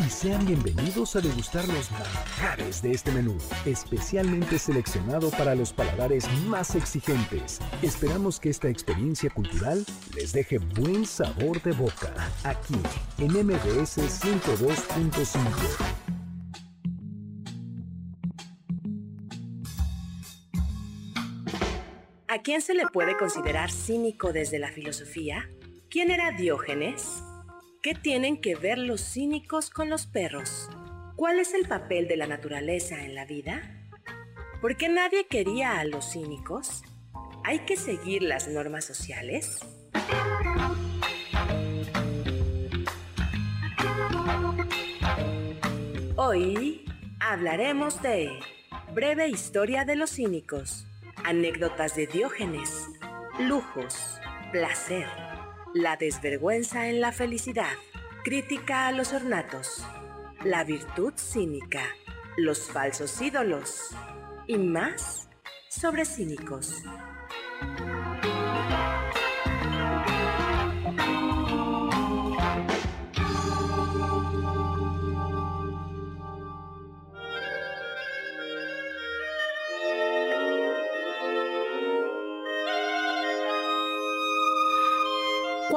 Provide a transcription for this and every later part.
Y sean bienvenidos a degustar los manjares de este menú, especialmente seleccionado para los paladares más exigentes. Esperamos que esta experiencia cultural les deje buen sabor de boca, aquí en MBS 102.5. ¿A quién se le puede considerar cínico desde la filosofía? ¿Quién era Diógenes? ¿Qué tienen que ver los cínicos con los perros? ¿Cuál es el papel de la naturaleza en la vida? ¿Por qué nadie quería a los cínicos? ¿Hay que seguir las normas sociales? Hoy hablaremos de breve historia de los cínicos, anécdotas de Diógenes, lujos, placer la desvergüenza en la felicidad, crítica a los ornatos, la virtud cínica, los falsos ídolos. Y más sobre cínicos.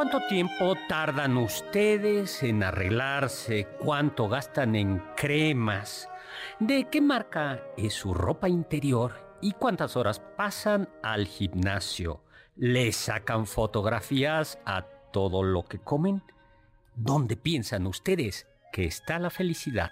¿Cuánto tiempo tardan ustedes en arreglarse? ¿Cuánto gastan en cremas? ¿De qué marca es su ropa interior? ¿Y cuántas horas pasan al gimnasio? ¿Le sacan fotografías a todo lo que comen? ¿Dónde piensan ustedes que está la felicidad?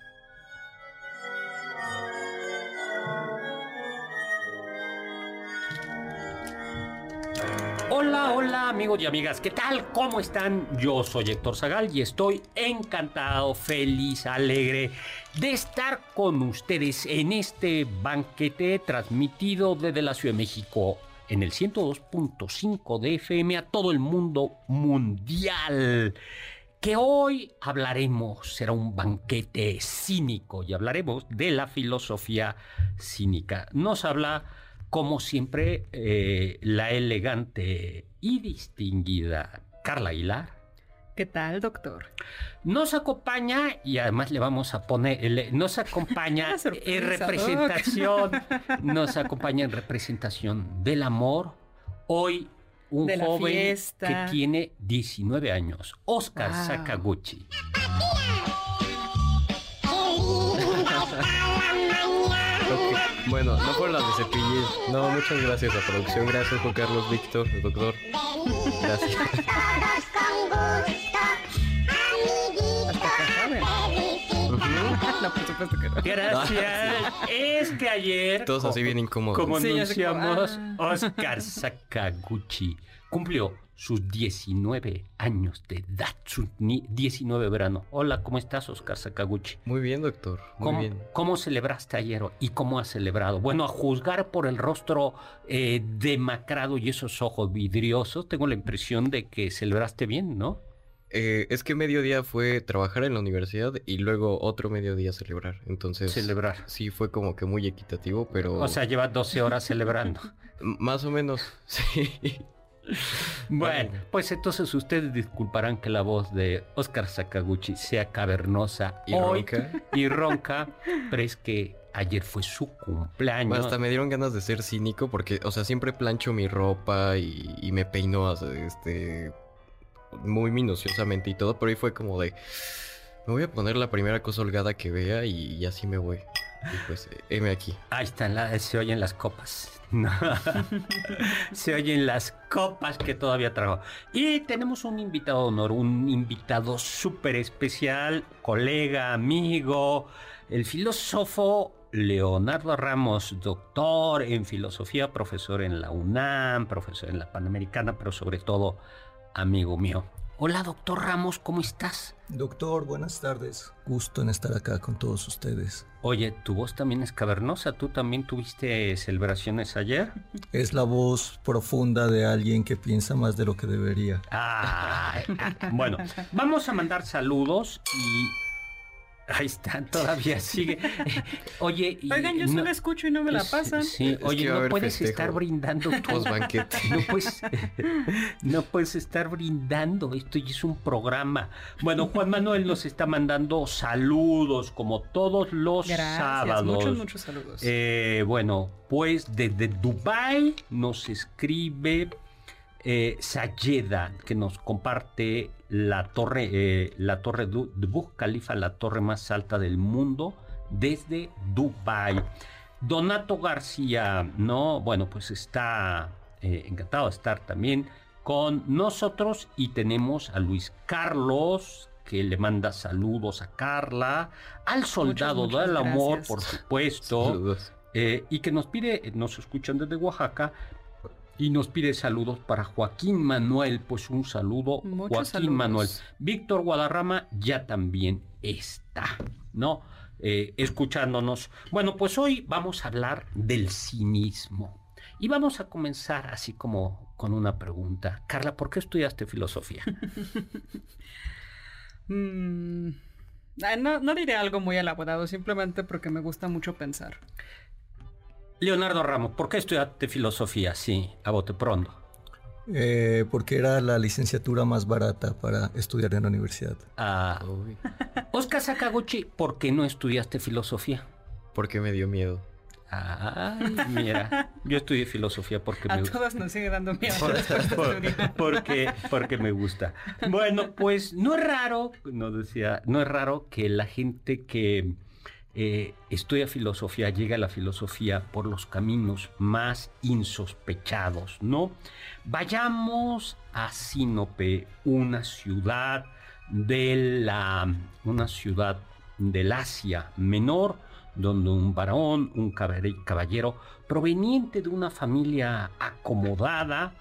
Hola, hola amigos y amigas, ¿qué tal? ¿Cómo están? Yo soy Héctor Zagal y estoy encantado, feliz, alegre de estar con ustedes en este banquete transmitido desde la Ciudad de México en el 102.5 de FM a todo el mundo mundial. Que hoy hablaremos, será un banquete cínico y hablaremos de la filosofía cínica. Nos habla como siempre, eh, la elegante y distinguida Carla Aguilar. ¿Qué tal, doctor? Nos acompaña y además le vamos a poner, nos acompaña en representación, nos acompaña en representación del amor. Hoy un joven que tiene 19 años, Oscar Sakaguchi. Bueno, no por las de cepillir. No, muchas gracias a producción. Gracias, Juan Carlos, Víctor, el doctor. Gracias. No, por supuesto que no. Gracias. Es que ayer. Todos así bien incómodos. Como anunciamos, Oscar Sakaguchi cumplió sus 19 años de edad, sus 19 verano. Hola, ¿cómo estás, Oscar Sakaguchi? Muy bien, doctor. Muy ¿Cómo, bien. ¿Cómo celebraste ayer y cómo has celebrado? Bueno, a juzgar por el rostro eh, demacrado y esos ojos vidriosos, tengo la impresión de que celebraste bien, ¿no? Eh, es que mediodía fue trabajar en la universidad y luego otro mediodía celebrar. Entonces. Celebrar. Sí, fue como que muy equitativo, pero. O sea, llevas 12 horas celebrando. Más o menos, sí. Bueno, pues entonces ustedes disculparán que la voz de Oscar Sakaguchi sea cavernosa y ronca. Y ronca, pero es que ayer fue su cumpleaños. Hasta me dieron ganas de ser cínico porque, o sea, siempre plancho mi ropa y, y me peino este, muy minuciosamente y todo, pero ahí fue como de, me voy a poner la primera cosa holgada que vea y, y así me voy. Y pues, M aquí. Ahí están, la, se oyen las copas. se oyen las copas que todavía trajo. Y tenemos un invitado de honor, un invitado súper especial, colega, amigo, el filósofo Leonardo Ramos, doctor en filosofía, profesor en la UNAM, profesor en la Panamericana, pero sobre todo amigo mío. Hola, doctor Ramos, ¿cómo estás? Doctor, buenas tardes. Gusto en estar acá con todos ustedes. Oye, tu voz también es cavernosa. ¿Tú también tuviste celebraciones ayer? Es la voz profunda de alguien que piensa más de lo que debería. Ah, bueno, vamos a mandar saludos y Ahí están, todavía sigue. Oye, Oigan, yo solo escucho y no me la pasan. Sí, oye, no puedes estar brindando post banquete. No puedes, no puedes estar brindando. Esto ya es un programa. Bueno, Juan Manuel nos está mandando saludos, como todos los Gracias, sábados. Muchos, muchos saludos. Eh, bueno, pues desde Dubai nos escribe eh, Sayeda, que nos comparte la torre, eh, la torre de Burj Khalifa, la torre más alta del mundo, desde Dubai. Donato García, no, bueno, pues está eh, encantado de estar también con nosotros y tenemos a Luis Carlos que le manda saludos a Carla, al soldado muchas del amor, gracias. por supuesto, eh, y que nos pide, nos escuchan desde Oaxaca, y nos pide saludos para Joaquín Manuel, pues un saludo, Muchos Joaquín saludos. Manuel. Víctor Guadarrama ya también está, ¿no? Eh, escuchándonos. Bueno, pues hoy vamos a hablar del cinismo. Y vamos a comenzar así como con una pregunta. Carla, ¿por qué estudiaste filosofía? Mm, no, no diré algo muy elaborado, simplemente porque me gusta mucho pensar. Leonardo Ramos, ¿por qué estudiaste filosofía? Sí, a bote pronto. Eh, porque era la licenciatura más barata para estudiar en la universidad. Ah, Uy, Oscar Sakaguchi, ¿por qué no estudiaste filosofía? porque me dio miedo. Ay, mira, yo estudié filosofía porque A me gusta. todos nos sigue dando miedo Por- por- porque, porque me gusta. Bueno, pues no es raro, no decía, no es raro que la gente que eh, estudia filosofía llegue a la filosofía por los caminos más insospechados, ¿no? Vayamos a Sinope, una ciudad de la, una ciudad del Asia Menor, donde un varón, un caballero proveniente de una familia acomodada,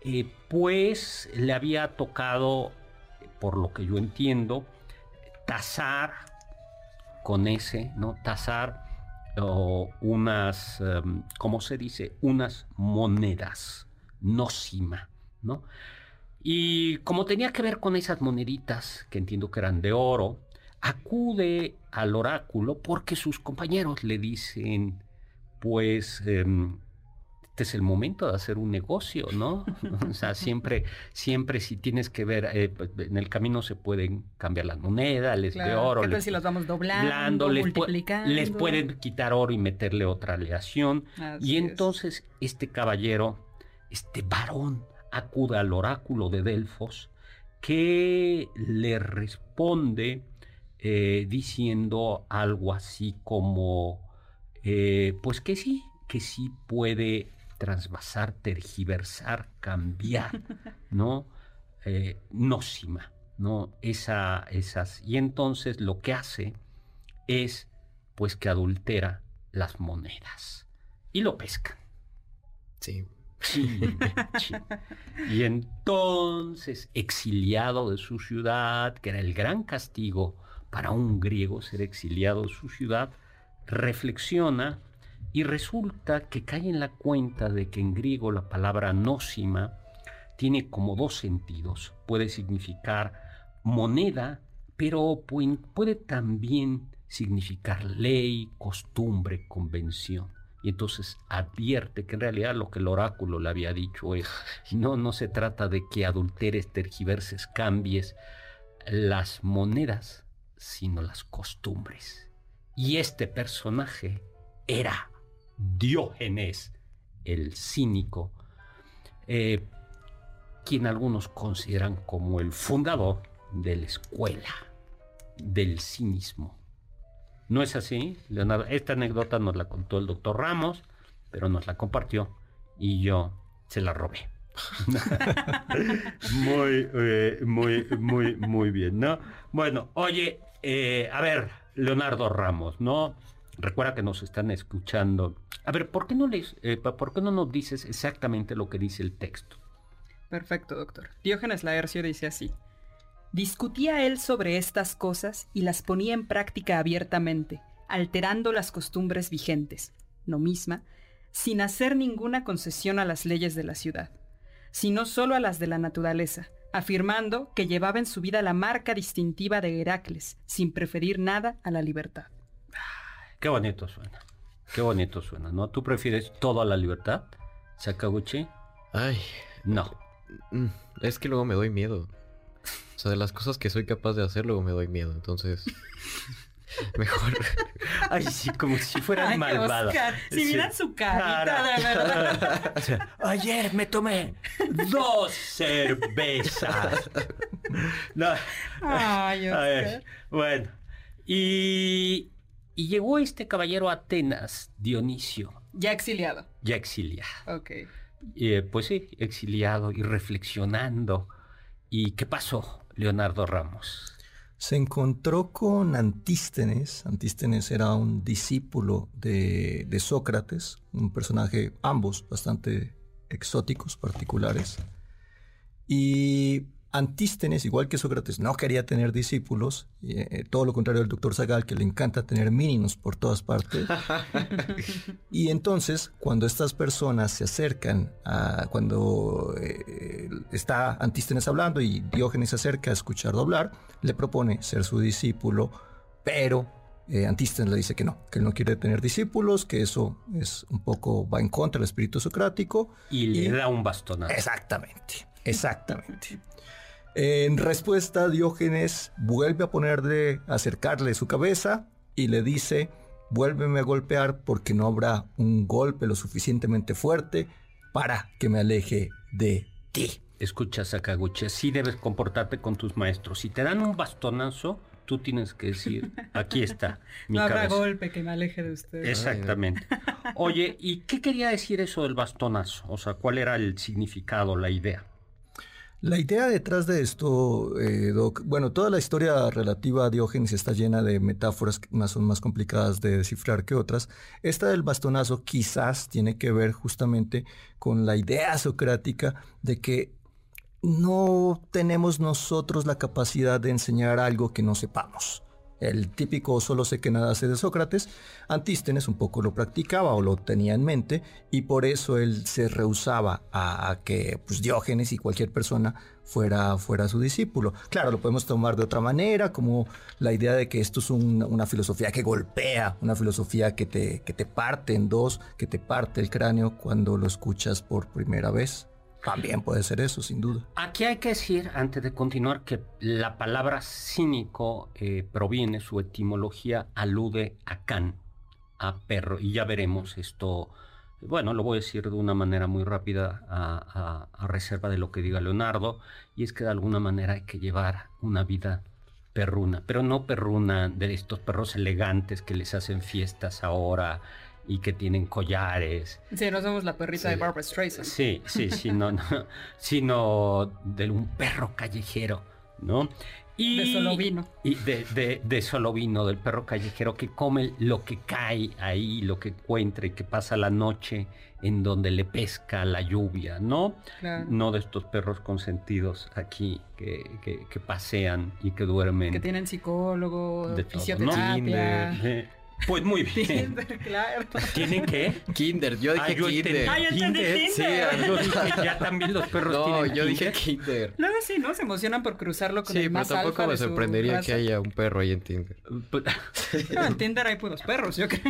eh, pues le había tocado, por lo que yo entiendo, tasar con ese, ¿no? Tasar o unas, em, ¿cómo se dice? Unas monedas, nócima, ¿no? Y como tenía que ver con esas moneditas, que entiendo que eran de oro, acude al oráculo porque sus compañeros le dicen, pues, em, este es el momento de hacer un negocio, ¿no? O sea, siempre, siempre si tienes que ver, eh, pues, en el camino se pueden cambiar las monedas, les de Claro, oro, ¿Qué les- si los vamos doblando, blando, les, pu- multiplicando? les pueden quitar oro y meterle otra aleación. Así Y es. entonces este caballero, este varón, acude al oráculo de Delfos, que le responde eh, diciendo algo así como, eh, pues que sí, que sí puede trasvasar, tergiversar, cambiar, ¿no? Eh, nócima, ¿no? Esa, esas. Y entonces lo que hace es, pues, que adultera las monedas. Y lo pescan. Sí. Chin. Y entonces, exiliado de su ciudad, que era el gran castigo para un griego ser exiliado de su ciudad, reflexiona y resulta que cae en la cuenta de que en griego la palabra nócima tiene como dos sentidos. Puede significar moneda, pero pu- puede también significar ley, costumbre, convención. Y entonces advierte que en realidad lo que el oráculo le había dicho es, no, no se trata de que adulteres, tergiverses, cambies las monedas, sino las costumbres. Y este personaje era Diógenes, el cínico, eh, quien algunos consideran como el fundador de la escuela del cinismo. No es así, Leonardo. Esta anécdota nos la contó el doctor Ramos, pero nos la compartió y yo se la robé. muy, eh, muy, muy, muy bien, ¿no? Bueno, oye, eh, a ver, Leonardo Ramos, ¿no? Recuerda que nos están escuchando. A ver, ¿por qué no les, por qué no nos dices exactamente lo que dice el texto? Perfecto, doctor. Diógenes Laercio dice así. Discutía él sobre estas cosas y las ponía en práctica abiertamente, alterando las costumbres vigentes, no misma, sin hacer ninguna concesión a las leyes de la ciudad, sino solo a las de la naturaleza, afirmando que llevaba en su vida la marca distintiva de Heracles, sin preferir nada a la libertad. Qué bonito suena. Qué bonito suena, ¿no? ¿Tú prefieres todo a la libertad, Sakaguchi? Ay. No. Mm, es que luego me doy miedo. O sea, de las cosas que soy capaz de hacer, luego me doy miedo. Entonces, mejor. Ay, sí, como si fuera malvada. si miran su carita, de verdad. O sea, ayer me tomé dos cervezas. No. Ay, A ver, Oscar. bueno. Y, y llegó este caballero a Atenas, Dionisio, Ya exiliado. ya exiliado. Ok. Eh, pues sí, exiliado y reflexionando. ¿Y qué pasó, Leonardo Ramos? Se encontró con Antístenes. Antístenes era un discípulo de, de Sócrates, un personaje, ambos bastante exóticos, particulares. Y Antístenes, igual que Sócrates, no quería tener discípulos, y, eh, todo lo contrario del doctor Zagal, que le encanta tener mínimos por todas partes. y entonces, cuando estas personas se acercan a cuando eh, está Antístenes hablando y Diógenes se acerca a escucharlo hablar, le propone ser su discípulo, pero eh, Antístenes le dice que no, que él no quiere tener discípulos, que eso es un poco va en contra del espíritu socrático. Y le Y- da un bastonazo. Exactamente, exactamente. En respuesta, Diógenes vuelve a ponerle, a acercarle su cabeza y le dice, vuélveme a golpear porque no habrá un golpe lo suficientemente fuerte para que me aleje de ti. Escucha, Sakaguchi, así debes comportarte con tus maestros. Si te dan un bastonazo, tú tienes que decir, aquí está mi no habrá cabeza. golpe que me aleje de usted. Exactamente. Oye, ¿y qué quería decir eso del bastonazo? O sea, ¿cuál era el significado, la idea? La idea detrás de esto, eh, Doc, bueno, toda la historia relativa a Diógenes está llena de metáforas, que unas son más complicadas de descifrar que otras. Esta del bastonazo quizás tiene que ver justamente con la idea socrática de que no tenemos nosotros la capacidad de enseñar algo que no sepamos. El típico solo sé que nada sé de Sócrates, Antístenes un poco lo practicaba o lo tenía en mente y por eso él se rehusaba a, que pues, Diógenes y cualquier persona fuera, fuera su discípulo. Claro, lo podemos tomar de otra manera, como la idea de que esto es un- una filosofía que golpea, una filosofía que te, que te parte en dos, que te parte el cráneo cuando lo escuchas por primera vez. También puede ser eso, sin duda. Aquí hay que decir, antes de continuar, que la palabra cínico eh, proviene, su etimología alude a can, a perro, y ya veremos esto. Bueno, lo voy a decir de una manera muy rápida a, a- a reserva de lo que diga Leonardo, y es que de alguna manera hay que llevar una vida perruna, pero no perruna de estos perros elegantes que les hacen fiestas ahora y que tienen collares Sí, no somos la perrita Sí. de Barbara Streisand. Sí, sí, sí, no, no, sino de un perro callejero, ¿no? Y, De solo vino. Y de, de, de solo vino, del perro callejero que come lo que cae ahí, lo que encuentra y que pasa la noche en donde le pesca la lluvia, ¿no? Claro. No de estos perros consentidos aquí que, que- que pasean y que duermen. Que tienen psicólogo, De fisioterapia. Pues muy bien. Tinder, claro. ¿Tienen qué? Kinder, yo dije Ah, yo Kinder. Ah, yo entendí Kinder. Tinder. Sí, ah, yo dije, ya también los perros No, tienen yo dije Kinder. Kinder. Luego sí, ¿no? Se emocionan por cruzarlo con Sí, el pero más tampoco alfa me sorprendería raza. que haya un perro ahí en Tinder. No, en Tinder hay puros perros, yo creo.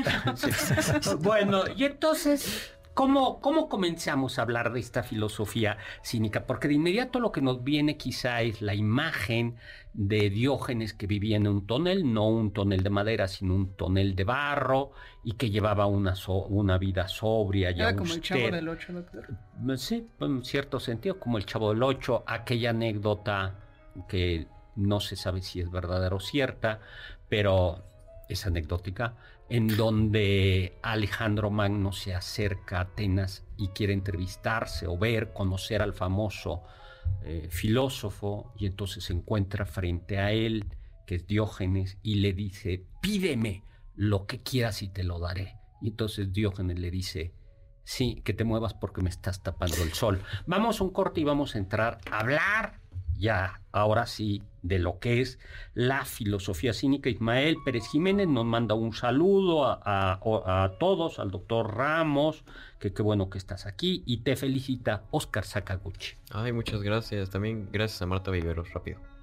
bueno, y entonces, ¿cómo, ¿cómo comenzamos a hablar de esta filosofía cínica? Porque de inmediato lo que nos viene quizá es la imagen de Diógenes que vivía en un tonel, no un tonel de madera, sino un tonel de barro, y que llevaba una, so- una vida sobria Era como el chavo del 8, doctor. Sí, en cierto sentido, como el Chavo del Ocho, aquella anécdota que no se sabe si es verdadera o cierta, pero es anecdótica, en donde Alejandro Magno se acerca a Atenas y quiere entrevistarse o ver, conocer al famoso eh, filósofo, y entonces se encuentra frente a él, que es Diógenes, y le dice, pídeme lo que quieras y te lo daré. Y entonces Diógenes le dice, sí, que te muevas porque me estás tapando el sol. Vamos a un corte y vamos a entrar a hablar ya, ahora sí, de lo que es la filosofía cínica. Ismael Pérez Jiménez nos manda un saludo a, todos, al doctor Ramos, que qué bueno que estás aquí, y te felicita Oscar Sakaguchi. Ay, muchas gracias. También gracias a Marta Viveros, rápido.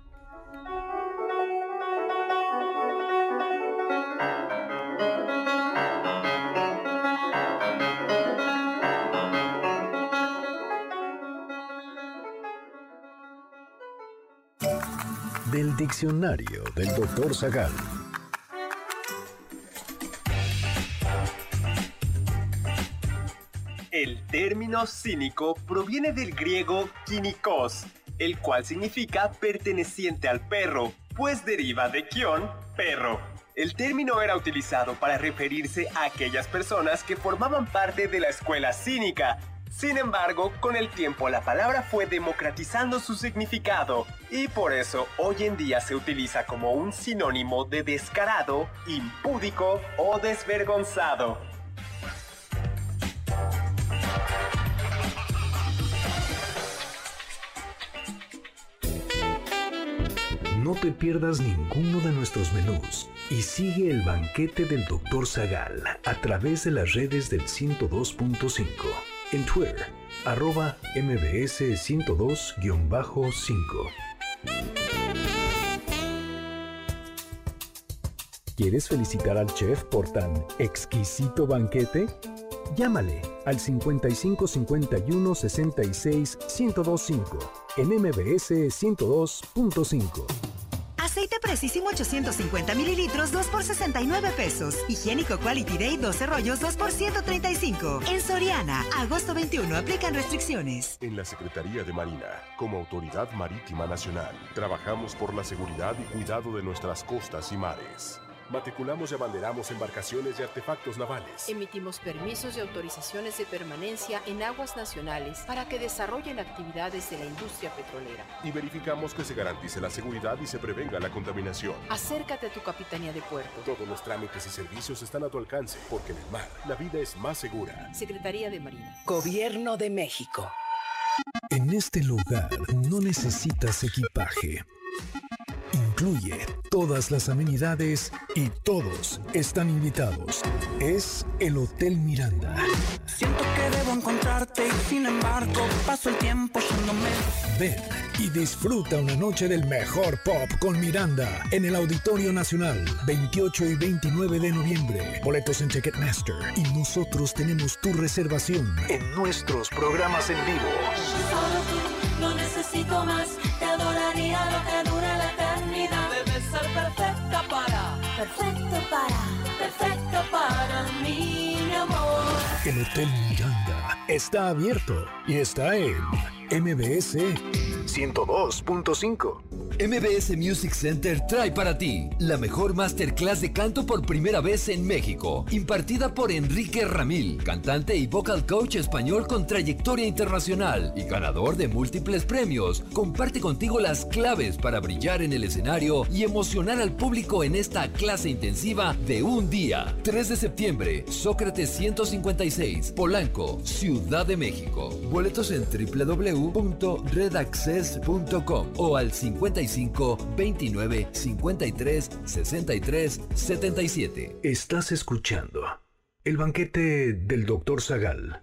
Diccionario del doctor Zagal. El término cínico proviene del griego kinikos, el cual significa perteneciente al perro, pues deriva de kion, perro. El término era utilizado para referirse a aquellas personas que formaban parte de la escuela cínica, sin embargo, con el tiempo la palabra fue democratizando su significado y por eso hoy en día se utiliza como un sinónimo de descarado, impúdico o desvergonzado. No te pierdas ninguno de nuestros menús y sigue el banquete del Dr. Zagal a través de las redes del 102.5 en Twitter, arroba mbs 102-5. ¿Quieres felicitar al chef por tan exquisito banquete? Llámale al 55 51 66 1025 en MBS 102.5. Aceite Precisimo 850 mililitros, 2 por 69 pesos. Higiénico Quality Day, 12 rollos, 2 por 135. En Soriana, agosto 21, aplican restricciones. En la Secretaría de Marina, como Autoridad Marítima Nacional, trabajamos por la seguridad y cuidado de nuestras costas y mares. Matriculamos y abanderamos embarcaciones y artefactos navales. Emitimos permisos y autorizaciones de permanencia en aguas nacionales para que desarrollen actividades de la industria petrolera. Y verificamos que se garantice la seguridad y se prevenga la contaminación. Acércate a tu capitanía de puerto. Todos los trámites y servicios están a tu alcance, porque en el mar la vida es más segura. Secretaría de Marina. Gobierno de México. En este lugar no necesitas equipaje incluye todas las amenidades y todos están invitados. Es el Hotel Miranda. Siento que debo encontrarte y sin embargo paso el tiempo yéndome. Ven y disfruta una noche del mejor pop con Miranda en el Auditorio Nacional, 28 y 29 de noviembre. Boletos en Ticketmaster y nosotros tenemos tu reservación en nuestros programas en vivo. Solo tú, no necesito más, perfecto para, perfecto para mi amor. El Hotel Miranda está abierto y está en MBS 102.5. MBS Music Center trae para ti la mejor masterclass de canto por primera vez en México, impartida por Enrique Ramil, cantante y vocal coach español con trayectoria internacional y ganador de múltiples premios. Comparte contigo las claves para brillar en el escenario y emocionar al público en esta clase intensiva de un día. 3 de septiembre, Sócrates 156, Polanco, Ciudad de México. Boletos en www.redaccess.com o al 55 29 53 63 77. Estás escuchando el banquete del Dr. Zagal.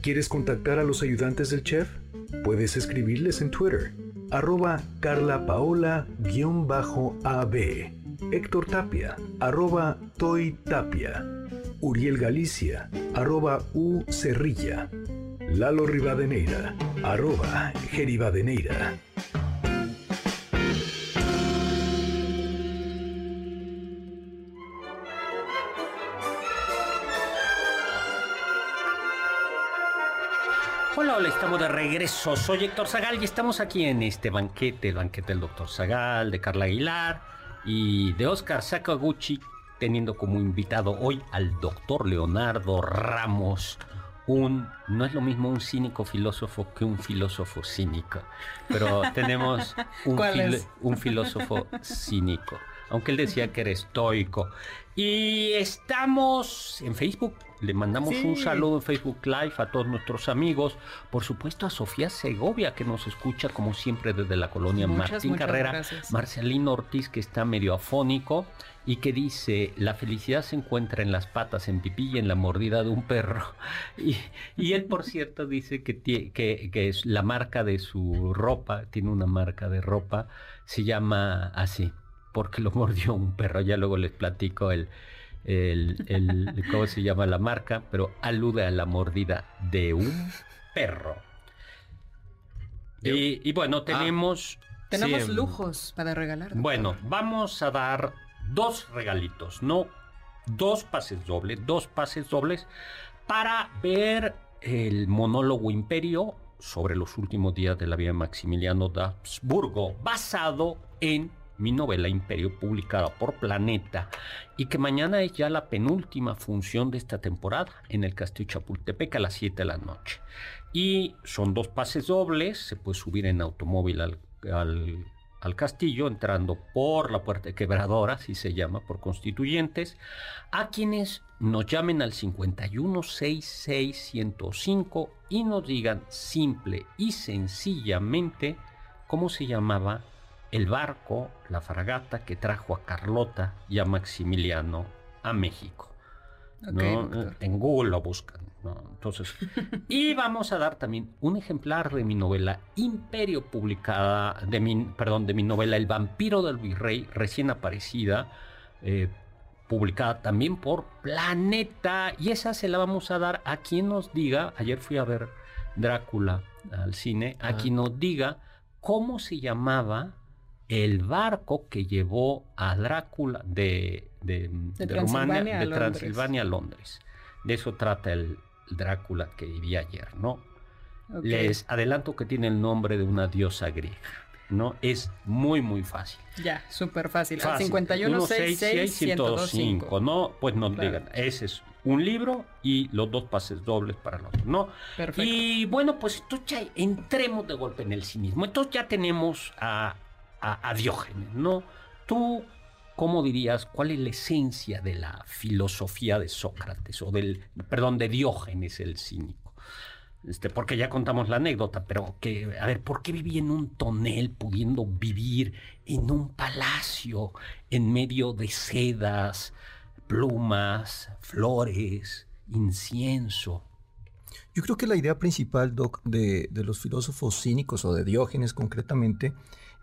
¿Quieres contactar a los ayudantes del chef? Puedes escribirles en Twitter, arroba carlapaola-ab, Héctor Tapia, arroba Toy Tapia, Uriel Galicia, arroba U Cerrilla, Lalo Rivadeneira, arroba Geribadeneira. Hola, hola, estamos de regreso. Soy Héctor Zagal y estamos aquí en este banquete, el banquete del doctor Zagal, de Carla Aguilar, y de Oscar Sakaguchi, teniendo como invitado hoy al doctor Leonardo Ramos. Un, no es lo mismo un cínico filósofo que un filósofo cínico, pero tenemos un, un filósofo cínico, aunque él decía que era estoico. Y estamos en Facebook, le mandamos Sí. un saludo en Facebook Live a todos nuestros amigos, por supuesto a Sofía Segovia que nos escucha como siempre desde la colonia Muchas, Martín muchas Carrera, gracias. Marcelino Ortiz que está medio afónico y que dice, la felicidad se encuentra en las patas, en pipí y en la mordida de un perro. Y, y él, por cierto, dice que, que, que es la marca de su ropa, tiene una marca de ropa, se llama así, porque lo mordió un perro. Ya luego les platico el, el, el- cómo se llama la marca, pero alude a la mordida de un perro. Y, y bueno, tenemos... Tenemos sí, lujos para regalar. doctor. bueno, vamos a dar dos regalitos, no dos pases dobles, dos pases dobles para ver el monólogo Imperio sobre los últimos días de la vida de Maximiliano de Habsburgo, basado en mi novela Imperio, publicada por Planeta, y que mañana es ya la penúltima función de esta temporada en el Castillo Chapultepec a las 7 de la noche. Y son dos pases dobles, se puede subir en automóvil al, al- castillo entrando por la puerta quebradora, así se llama, por constituyentes, a quienes nos llamen al 5166-105 y nos digan simple y sencillamente cómo se llamaba el barco, la fragata que trajo a Carlota y a Maximiliano a México. ¿no? doctor. En Google lo buscan. ¿no? Entonces, y vamos a dar también un ejemplar de mi novela Imperio, publicada, de mi, perdón, de mi novela El vampiro del virrey, recién aparecida, eh, publicada también por Planeta. Y esa se la vamos a dar a quien nos diga, ayer fui a ver Drácula al cine, a Ah. quien nos diga cómo se llamaba el barco que llevó a Drácula de, de, De de Transilvania Rumania, a de Londres. Transilvania a Londres. De eso trata el Drácula que viví ayer, ¿no? Les adelanto que tiene el nombre de una diosa griega, ¿no? Es muy, muy fácil. Ya, súper fácil. Al Fácil. 51 166 1025, ¿no? Pues nos Claro. digan, ese es un libro y los dos pases dobles para el otro, ¿no? Perfecto. Y bueno, pues entonces ya entremos de golpe en el cinismo. Entonces ya tenemos a, a- Diógenes, ¿no? Tú, ¿cómo dirías cuál es la esencia de la filosofía de Sócrates o del, perdón, de Diógenes el cínico? Este, porque ya contamos la anécdota, pero que, a ver, ¿por qué vivía en un tonel pudiendo vivir en un palacio en medio de sedas, plumas, flores, incienso? Yo creo que la idea principal, Doc, de, de los filósofos cínicos o de Diógenes concretamente,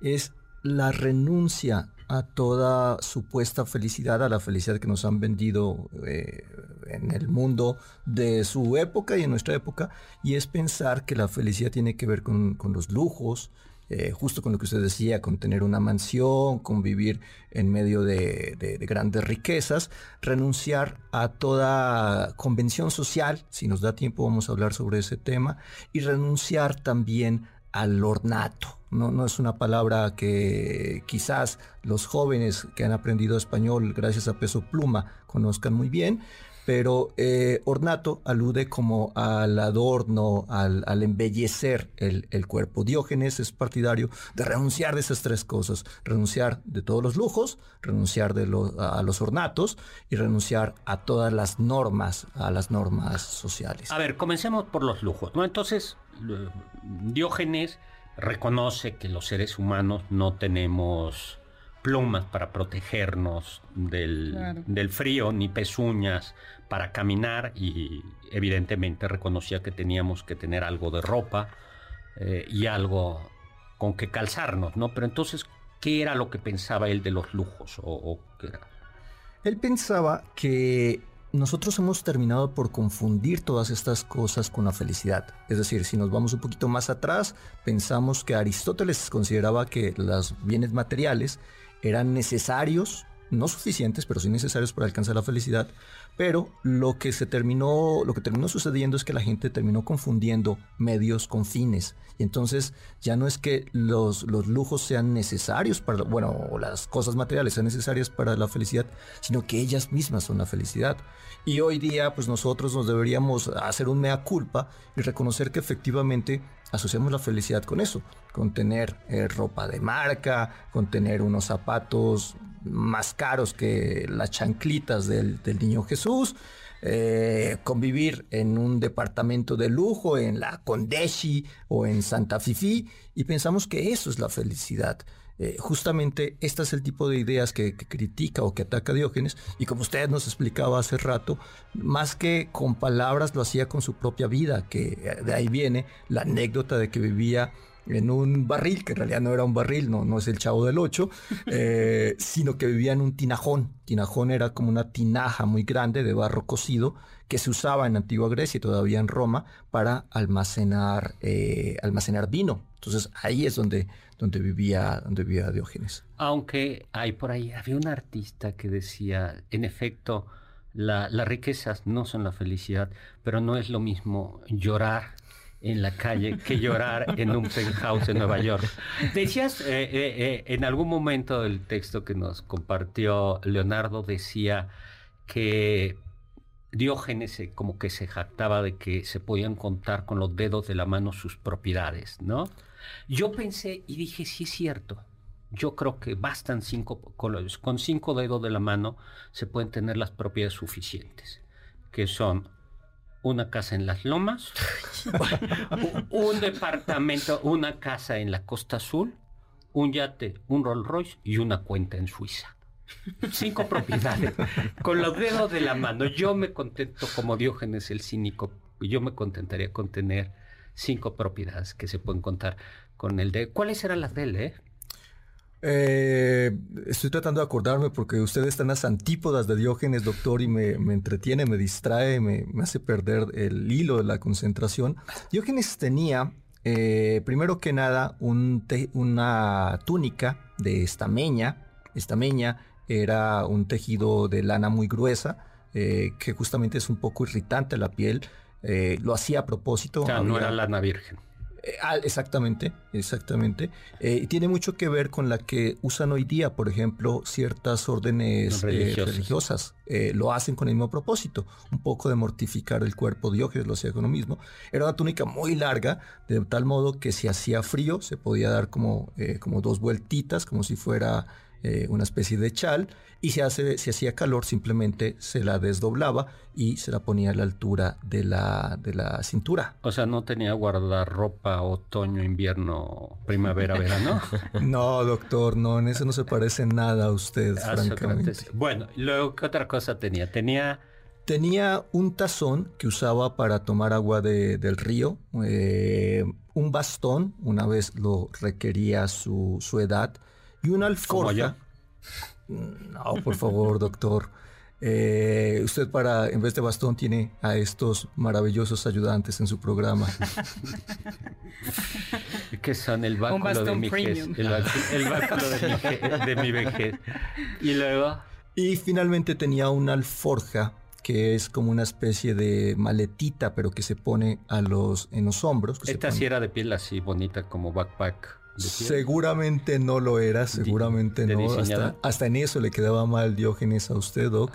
es la renuncia a toda supuesta felicidad, a la felicidad que nos han vendido eh, en el mundo de su época y en nuestra época, y es pensar que la felicidad tiene que ver con, los lujos, eh, justo con lo que usted decía, con tener una mansión, con vivir en medio de- de grandes riquezas, renunciar a toda convención social, si nos da tiempo vamos a hablar sobre ese tema, y renunciar también al ornato. No, no es una palabra que quizás los jóvenes que han aprendido español gracias a Peso Pluma conozcan muy bien, pero eh, ornato alude como al adorno, al, embellecer el, el cuerpo. Diógenes es partidario de renunciar de esas tres cosas, renunciar de todos los lujos, renunciar de a los ornatos y renunciar a todas las normas, a las normas sociales. A ver, comencemos por los lujos, ¿no? Entonces, eh, Diógenes reconoce que los seres humanos no tenemos plumas para protegernos del, Claro. del frío, ni pezuñas para caminar y evidentemente reconocía que teníamos que tener algo de ropa eh, y algo con que calzarnos, ¿no? Pero entonces, ¿qué era lo que pensaba él de los lujos? ¿O, o qué era? Él pensaba que nosotros hemos terminado por confundir todas estas cosas con la felicidad. Es decir, si nos vamos un poquito más atrás, pensamos que Aristóteles consideraba que los bienes materiales eran necesarios no suficientes, pero sí necesarios para alcanzar la felicidad. Pero lo que se terminó, lo que terminó sucediendo es que la gente terminó confundiendo medios con fines. Y entonces ya no es que los, los lujos sean necesarios para, bueno, o las cosas materiales sean necesarias para la felicidad, sino que ellas mismas son la felicidad. Y hoy día, pues nosotros nos deberíamos hacer un mea culpa y reconocer que efectivamente asociamos la felicidad con eso, con tener eh, ropa de marca, con tener unos zapatos más caros que las chanclitas del, niño Jesús, eh, convivir en un departamento de lujo, en la Condeshi o en Santa Fifi, y pensamos que eso es la felicidad. Eh, justamente este es el tipo de ideas que, critica o que ataca Diógenes y como usted nos explicaba hace rato, más que con palabras lo hacía con su propia vida, que de ahí viene la anécdota de que vivía en un barril, que en realidad no era un barril, no, no es el chavo del 8, eh, sino que vivía en un tinajón. Tinajón era como una tinaja muy grande de barro cocido que se usaba en Antigua Grecia y todavía en Roma para almacenar, eh, almacenar vino. Entonces ahí es donde, donde, vivía, donde vivía Diógenes. Aunque hay por ahí, había un artista que decía, en efecto, la, las riquezas no son la felicidad, pero no es lo mismo llorar en la calle que llorar en un penthouse en Nueva York. Decías, eh, eh, eh, en algún momento del texto que nos compartió Leonardo, decía que Diógenes como que se jactaba de que se podían contar con los dedos de la mano sus propiedades, ¿no? Yo pensé y dije, sí es cierto. Yo creo que bastan cinco, con cinco dedos de la mano se pueden tener las propiedades suficientes, que son una casa en las lomas, un departamento, una casa en la Costa Azul, un yate, un Rolls Royce y una cuenta en Suiza. Cinco propiedades. Con los dedos de la mano. Yo me contento como Diógenes el cínico. Yo me contentaría con tener cinco propiedades que se pueden contar con el de... ¿Cuáles eran las de él, eh? Eh, estoy tratando de acordarme porque ustedes están las antípodas de Diógenes, doctor, y me, entretiene, me distrae, me, hace perder el hilo de la concentración. Diógenes tenía, eh, primero que nada, una túnica de estameña. Estameña era un tejido de lana muy gruesa, eh, que justamente es un poco irritante a la piel. lo hacía a propósito. O sea, no era lana virgen. Eh, ah, exactamente, exactamente. Eh, y tiene mucho que ver con la que usan hoy día, por ejemplo, ciertas órdenes eh, religiosas. lo hacen con el mismo propósito, un poco de mortificar el cuerpo. Diógenes lo hacía con lo mismo. Era una túnica muy larga, de tal modo que si hacía frío se podía dar como, como dos vueltitas, como si fuera eh, una especie de chal y si, hace, si hacía calor simplemente se la desdoblaba y se la ponía a la altura de la, de la cintura. O sea, no tenía guardarropa otoño, invierno, primavera, verano. no, doctor, no, en eso no se parece nada a usted, francamente. Bueno, luego, ¿qué otra cosa tenía? Tenía... Tenía un tazón que usaba para tomar agua del río, eh, un bastón, una vez lo requería su, su edad, y una alforja. No, por favor, doctor. Eh, usted para, en vez de bastón, tiene a estos maravillosos ayudantes en su programa. que son el báculo de mi vejez. El, báculo de mi, vejez. Y luego... Y finalmente tenía una alforja que es como una especie de maletita, pero que se pone a los, en los hombros. Esta sí era de piel así bonita, como backpack. Seguramente no lo era, seguramente no. Hasta, en eso le quedaba mal Diógenes a usted, Doc.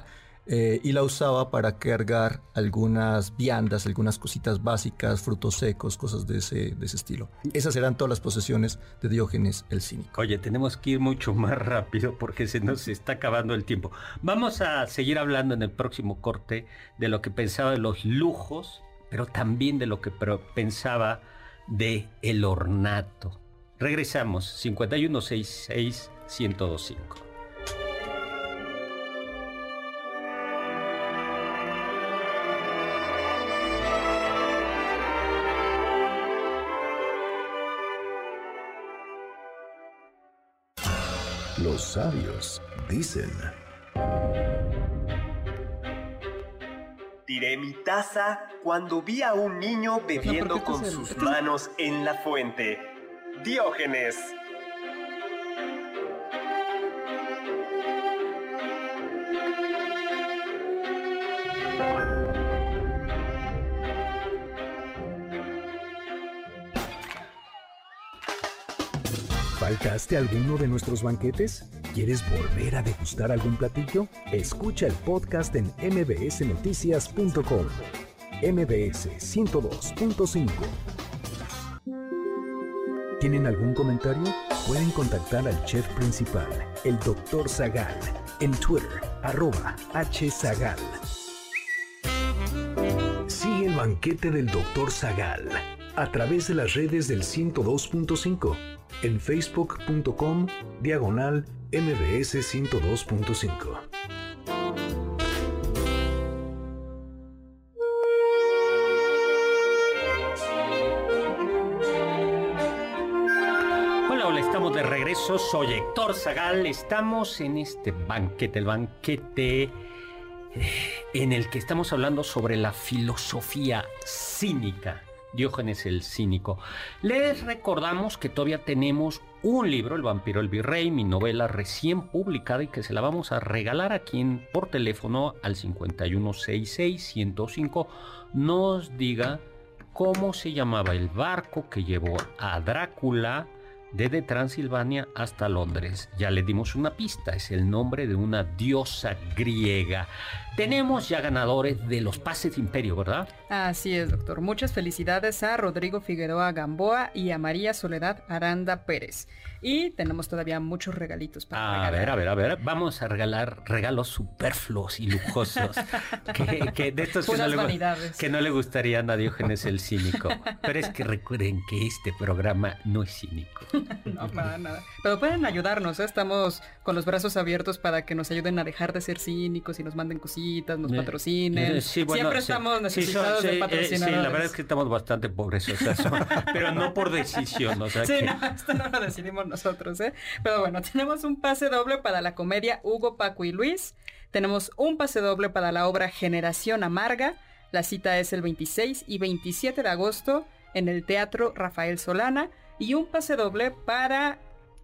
Eh, y la usaba para cargar algunas viandas, algunas cositas básicas, frutos secos, cosas de ese, de ese estilo. Esas eran todas las posesiones de Diógenes el Cínico. Oye, tenemos que ir mucho más rápido porque se nos está acabando el tiempo. Vamos a seguir hablando en el próximo corte de lo que pensaba de los lujos, pero también de lo que pensaba de el ornato Regresamos, 5166 1025. Los sabios dicen. Tiré mi taza cuando vi a un niño bebiendo con sus manos en la fuente. Diógenes. ¿Faltaste alguno de nuestros banquetes? ¿Quieres volver a degustar algún platillo? Escucha el podcast en mbsnoticias.com. MBS 102.5 ¿Tienen algún comentario? Pueden contactar al chef principal, el Dr. Zagal, en Twitter, arroba hzagal. Sigue el banquete del Dr. Zagal a través de las redes del 102.5 en facebook.com diagonal mbs 102.5. Soy Héctor Zagal. Estamos en este banquete, el banquete eh, en el que estamos hablando sobre la filosofía cínica. Diógenes el Cínico. Les recordamos que todavía tenemos un libro, El vampiro el virrey, mi novela recién publicada y que se la vamos a regalar aquí en, por teléfono al 5166-105. Nos diga cómo se llamaba el barco que llevó a Drácula desde Transilvania hasta Londres. Ya le dimos una pista, es el nombre de una diosa griega. Tenemos ya ganadores de los pases de imperio, ¿verdad? Así es, doctor. Muchas felicidades a Rodrigo Figueroa Gamboa y a María Soledad Aranda Pérez. Y tenemos todavía muchos regalitos para A ver, a ver, a ver. Vamos a regalar regalos superfluos y lujosos. que, que de estos que no, le, que no le gustarían a Diógenes el cínico. Pero es que recuerden que este programa no es cínico. No, para nada. Pero pueden ayudarnos, ¿eh? estamos con los brazos abiertos para que nos ayuden a dejar de ser cínicos y nos manden cositas, nos patrocinen. sí, bueno, Siempre sí. estamos necesitados de eh, patrocinadores. sí, la verdad es que estamos bastante pobres, o sea, son- pero no por decisión, o sea Sí, que- no, esto no lo decidimos nosotros, ¿eh? Pero bueno, tenemos un pase doble para la comedia Hugo, Paco y Luis. Tenemos un pase doble para la obra Generación Amarga. La cita es el 26 y 27 de agosto en el Teatro Rafael Solana. Y un pase doble para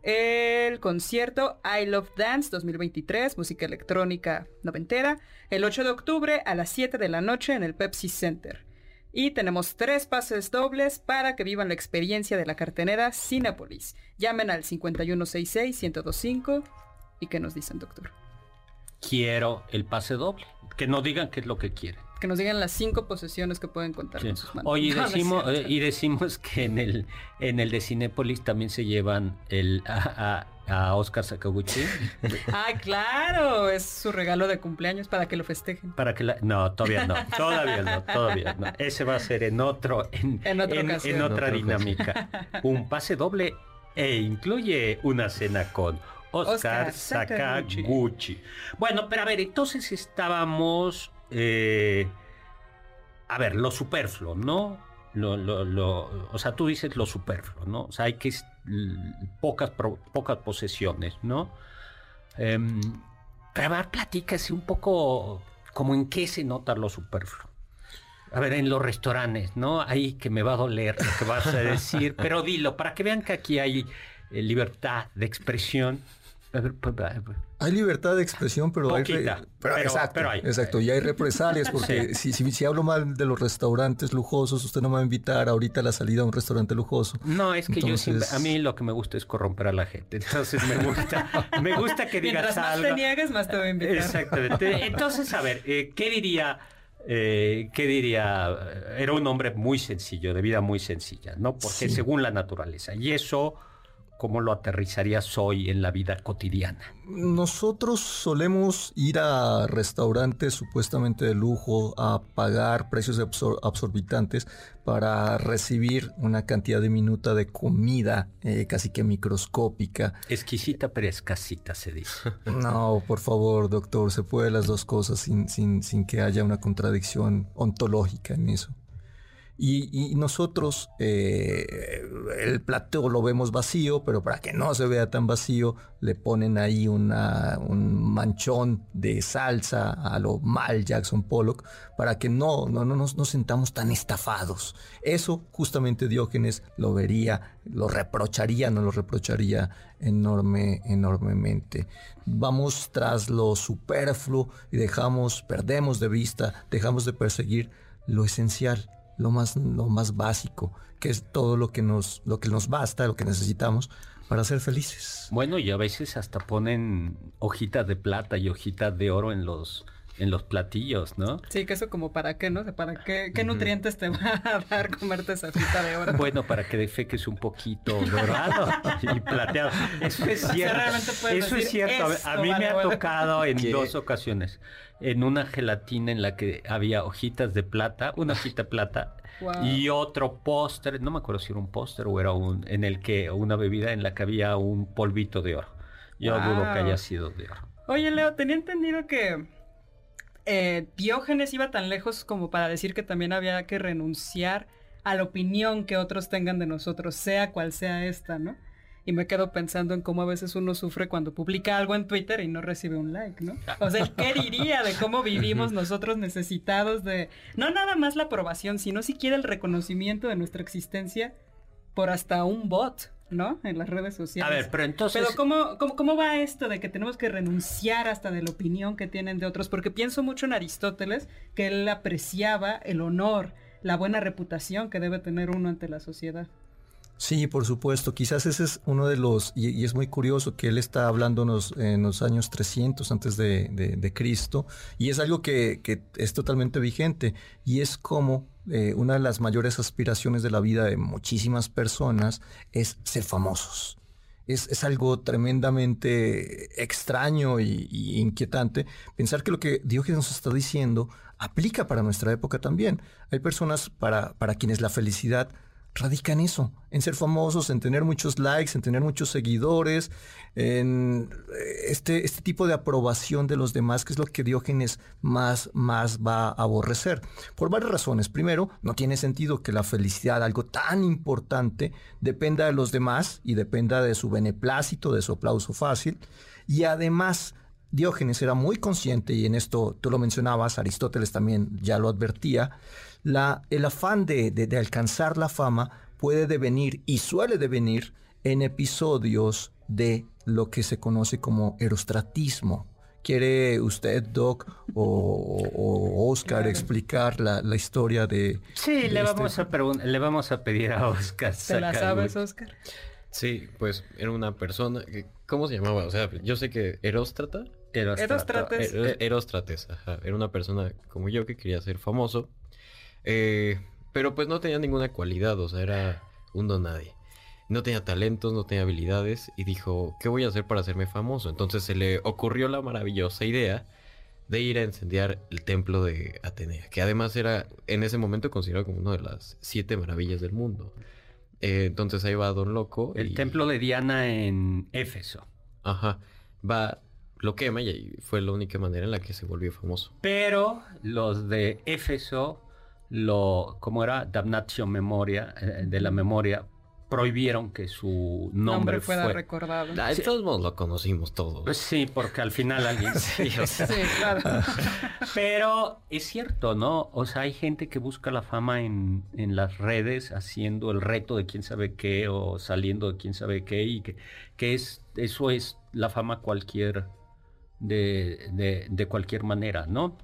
el concierto I Love Dance 2023, música electrónica noventera, el 8 de octubre a las 7 de la noche en el Pepsi Center. Y tenemos tres pases dobles para que vivan la experiencia de la cartenera Cinepolis. Llamen al 5166-1025 y que nos dicen, doctor. quiero el pase doble. Que no digan qué es lo que quieren. Que nos digan las cinco posesiones que pueden contar Sí. con sus manos. Oye, y No, no es decimos, eh, y decimos que en el, en el de Cinépolis también se llevan el, a, a- a Oscar Sakaguchi Ah, claro, es su regalo de cumpleaños para que lo festejen. para que la... No, todavía no, todavía no, todavía no. Ese va a ser en otro, en, En otra en- ocasión. en otra En otra dinámica. Un pase doble e incluye una cena con Oscar, Oscar Sakaguchi. Sakaguchi. Bueno, pero a ver, entonces estábamos... eh, a ver, lo superfluo, ¿no? Lo, lo- lo- o sea, tú dices lo superfluo, ¿no? O sea, hay que... l- Pocas, pro- pocas posesiones, ¿no? Em, pero a ver, platícase un poco como en qué se nota lo superfluo. A ver, en los restaurantes, ¿no? Ahí que me va a doler lo que vas a decir, pero dilo, para que vean que aquí hay eh, libertad de expresión. Pa- pa- Hay libertad de expresión, pero hay... Poquita, pero- exacto, pero hay. exacto, y hay represalias, porque si, si, si hablo mal de los restaurantes lujosos, usted no me va a invitar ahorita a la salida a un restaurante lujoso. No, es que yo siempre, a mí lo que me gusta es corromper a la gente. Entonces me gusta, me gusta que digas Mientras más algo. te niegues, más te voy a invitar. Exactamente. Entonces, a ver, eh, ¿qué diría? eh, ¿Qué diría? Era un hombre muy sencillo, de vida muy sencilla, ¿no? Porque Sí. según la naturaleza. Y eso, ¿cómo lo aterrizarías hoy en la vida cotidiana? Nosotros solemos ir a restaurantes supuestamente de lujo a pagar precios absor- absorbitantes para recibir una cantidad diminuta de comida eh, casi que microscópica. Exquisita pero escasita, se dice. No, por favor, doctor, se puede las dos cosas sin, sin, sin que haya una contradicción ontológica en eso. Y, nosotros eh, el plato lo vemos vacío, pero para que no se vea tan vacío, le ponen ahí una, un manchón de salsa a lo mal Jackson Pollock, para que no, no, no nos, nos sentamos tan estafados. Eso justamente Diógenes lo vería, lo reprocharía, no lo reprocharía enorme, enormemente. Vamos tras lo superfluo y dejamos, perdemos de vista, dejamos de perseguir lo esencial lo más, lo más básico, que es todo lo que nos, lo que nos basta, lo que necesitamos para ser felices. Bueno, y a veces hasta ponen hojitas de plata y hojitas de oro en los en los platillos, ¿no? Sí, que eso como para qué, ¿no? ¿Para qué, qué nutrientes te va a dar comerte esa hojita de oro? Bueno, para que defeques un poquito dorado y plateado. Eso es cierto. Eso es cierto. A mí me ha tocado en dos ocasiones. En una gelatina en la que había hojitas de plata, una hojita de plata y otro póster, no me acuerdo si era un póster o era un en el que una bebida en la que había un polvito de oro. Yo dudo que haya sido de oro. Oye, Leo, tenía entendido que eh, Diógenes iba tan lejos como para decir que también había que renunciar a la opinión que otros tengan de nosotros, sea cual sea esta, ¿no? Y me quedo pensando en cómo a veces uno sufre cuando publica algo en Twitter y no recibe un like, ¿no? O sea, ¿qué diría de cómo vivimos nosotros necesitados de, no nada más la aprobación, sino siquiera el reconocimiento de nuestra existencia por hasta un bot, ¿no? En las redes sociales. A ver, pero entonces... Pero ¿cómo, cómo, cómo va esto de que tenemos que renunciar hasta de la opinión que tienen de otros? Porque pienso mucho en Aristóteles, que él apreciaba el honor, la buena reputación que debe tener uno ante la sociedad. Sí, por supuesto. Quizás ese es uno de los, y, es muy curioso que él está hablándonos en los años 300 antes de, Cristo, y es algo que, que, es totalmente vigente, y es como eh, una de las mayores aspiraciones de la vida de muchísimas personas es ser famosos. Es, es algo tremendamente extraño y, y, inquietante pensar que lo que Diógenes nos está diciendo aplica para nuestra época también. Hay personas para, para quienes la felicidad radica en eso, en ser famosos, en tener muchos likes, en tener muchos seguidores, en eh, este, este tipo de aprobación de los demás, que es lo que Diógenes más, más va a aborrecer. Por varias razones. Primero, no tiene sentido que la felicidad, algo tan importante, dependa de los demás y dependa de su beneplácito, de su aplauso fácil. Y además, Diógenes era muy consciente, y en esto tú lo mencionabas, Aristóteles también ya lo advertía, el afán de, alcanzar la fama puede devenir y suele devenir en episodios de lo que se conoce como erostratismo. ¿Quiere usted, Doc o, Oscar, explicar la, historia de... Sí, le, vamos este a le vamos a pedir a Oscar. ¿Te la sabes, Oscar? Sí, pues era una persona... ¿Cómo se llamaba? O sea, yo sé que Eróstrata... Eróstrates. Eróstrates, ajá. Era una persona como yo que quería ser famoso eh, pero pues no tenía ninguna cualidad, o sea, era un don nadie. No tenía talentos, no tenía habilidades y dijo, ¿qué voy a hacer para hacerme famoso? Entonces se le ocurrió la maravillosa idea de ir a incendiar el templo de Atenea, que además era en ese momento considerado como una de las siete maravillas del mundo. Eh, entonces ahí va Don Loco. El templo de Diana en Éfeso. Ajá. Va, lo quema y fue la única manera en la que se volvió famoso. Pero los de Éfeso lo, como era damnatio memoria, eh, de la memoria, prohibieron que su nombre, fuera recordado. Ah, todos modos lo conocimos todos. Pues sí, porque al final alguien sí, claro. Pero es cierto, ¿no? O sea, hay gente que busca la fama en, en, las redes haciendo el reto de quién sabe qué o saliendo de quién sabe qué y que, que es eso es la fama cualquier de, de, de cualquier manera, ¿no?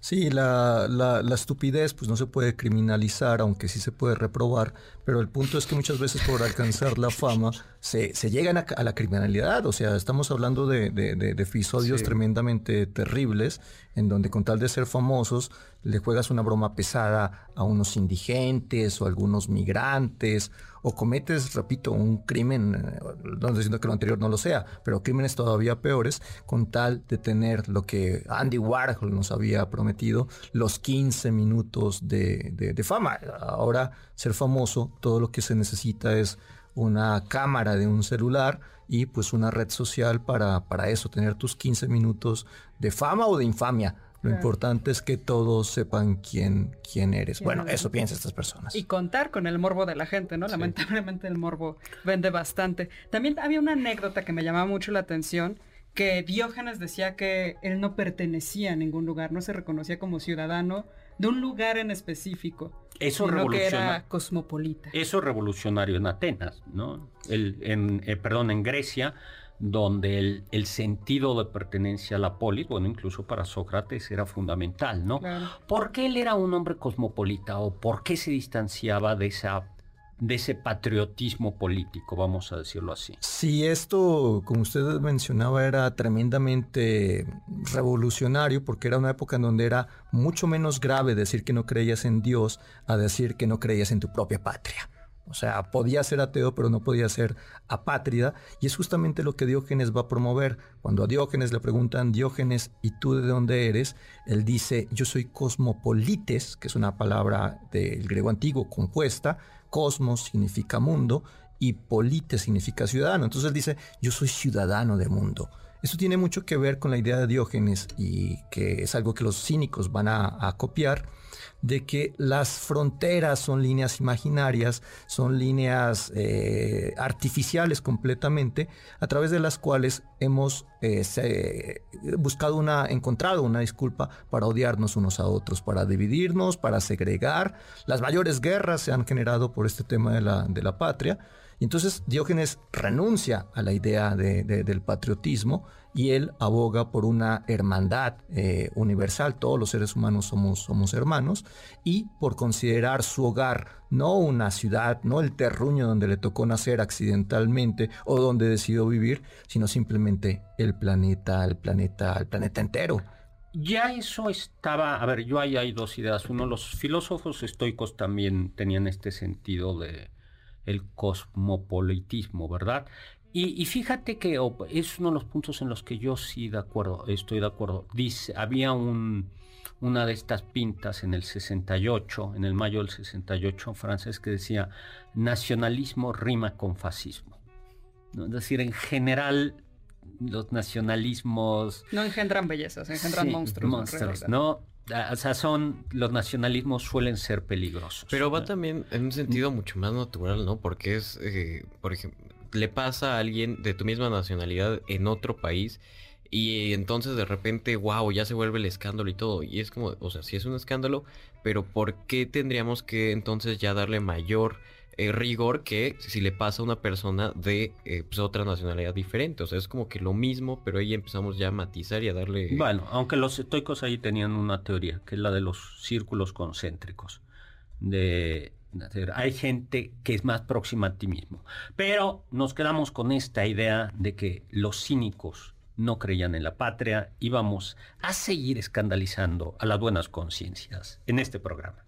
Sí, la, la, estupidez pues no se puede criminalizar, aunque sí se puede reprobar, pero el punto es que muchas veces por alcanzar la fama se, se llegan a, la criminalidad, o sea, estamos hablando de, de, episodios tremendamente terribles en donde con tal de ser famosos le juegas una broma pesada a unos indigentes o algunos migrantes o cometes, repito, un crimen, eh, no estoy diciendo que lo anterior no lo sea, pero crímenes todavía peores con tal de tener lo que Andy Warhol nos había prometido, los 15 minutos de, de fama. Ahora ser famoso, todo lo que se necesita es una cámara de un celular y pues una red social para, para eso, tener tus 15 minutos de fama o de infamia lo importante es que todos sepan quién, quién eres. bueno, eso piensan estas personas. Y contar con el morbo de la gente, ¿no? Lamentablemente el morbo vende bastante. También había una anécdota que me llamaba mucho la atención, que Diógenes decía que él no pertenecía a ningún lugar, no se reconocía como ciudadano de un lugar en específico. Eso que era cosmopolita. Eso revolucionario en Atenas, ¿no? El, en, eh, perdón, en Grecia donde el, sentido de pertenencia a la polis, bueno, incluso para Sócrates era fundamental, ¿no? ¿Por qué él era un hombre cosmopolita o por qué se distanciaba de esa de ese patriotismo político, vamos a decirlo así. Si esto, como usted mencionaba, era tremendamente revolucionario, porque era una época en donde era mucho menos grave decir que no creías en Dios a decir que no creías en tu propia patria. O sea, podía ser ateo, pero no podía ser apátrida. Y es justamente lo que Diógenes va a promover. Cuando a Diógenes le preguntan, Diógenes, ¿y tú de dónde eres? Él dice, yo soy cosmopolites, que es una palabra del griego antiguo compuesta. Cosmos significa mundo y polites significa ciudadano. Entonces él dice, yo soy ciudadano de mundo. Eso tiene mucho que ver con la idea de Diógenes y que es algo que los cínicos van a, a copiar de que las fronteras son líneas imaginarias, son líneas eh, artificiales completamente, a través de las cuales hemos eh, buscado una, encontrado una disculpa para odiarnos unos a otros, para dividirnos, para segregar. Las mayores guerras se han generado por este tema de la, de la patria. Y entonces Diógenes renuncia a la idea del patriotismo y él aboga por una hermandad eh, universal, todos los seres humanos somos, somos hermanos, y por considerar su hogar no una ciudad, no el terruño donde le tocó nacer accidentalmente o donde decidió vivir, sino simplemente el planeta, el planeta, el planeta entero. Ya eso estaba, a ver, yo ahí hay dos ideas. Uno, los filósofos estoicos también tenían este sentido de el cosmopolitismo, ¿verdad? Y, fíjate que es uno de los puntos en los que yo sí de acuerdo, estoy de acuerdo. Dice, había un, una de estas pintas en el 68, en el mayo del 68 francés, que decía, nacionalismo rima con fascismo. Es decir, en general los nacionalismos... No engendran bellezas, engendran monstruos. Monstruos, ¿no? Ah, o sea, son, los nacionalismos suelen ser peligrosos. Pero va también en un sentido mucho más natural, ¿no? Porque es, eh, por ejemplo, le pasa a alguien de tu misma nacionalidad en otro país y entonces de repente, wow, ya se vuelve el escándalo y todo. Y es como, o sea, sí es un escándalo, pero ¿por qué tendríamos que entonces ya darle mayor eh, rigor que si le pasa a una persona de eh, pues, otra nacionalidad diferente? O sea, es como que lo mismo, pero ahí empezamos ya a matizar y a darle... Bueno, aunque los estoicos ahí tenían una teoría, que es la de los círculos concéntricos. De hay gente que es más próxima a ti mismo. Pero nos quedamos con esta idea de que los cínicos no creían en la patria y vamos a seguir escandalizando a las buenas conciencias en este programa.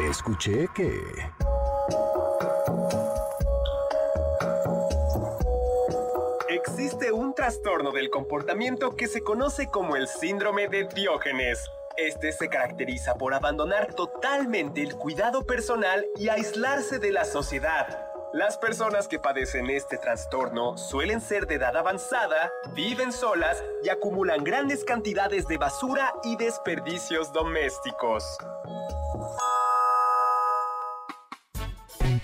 Escuché que... Existe un trastorno del comportamiento que se conoce como el síndrome de Diógenes. Este se caracteriza por abandonar totalmente el cuidado personal y aislarse de la sociedad. Las personas que padecen este trastorno suelen ser de edad avanzada, viven solas y acumulan grandes cantidades de basura y desperdicios domésticos.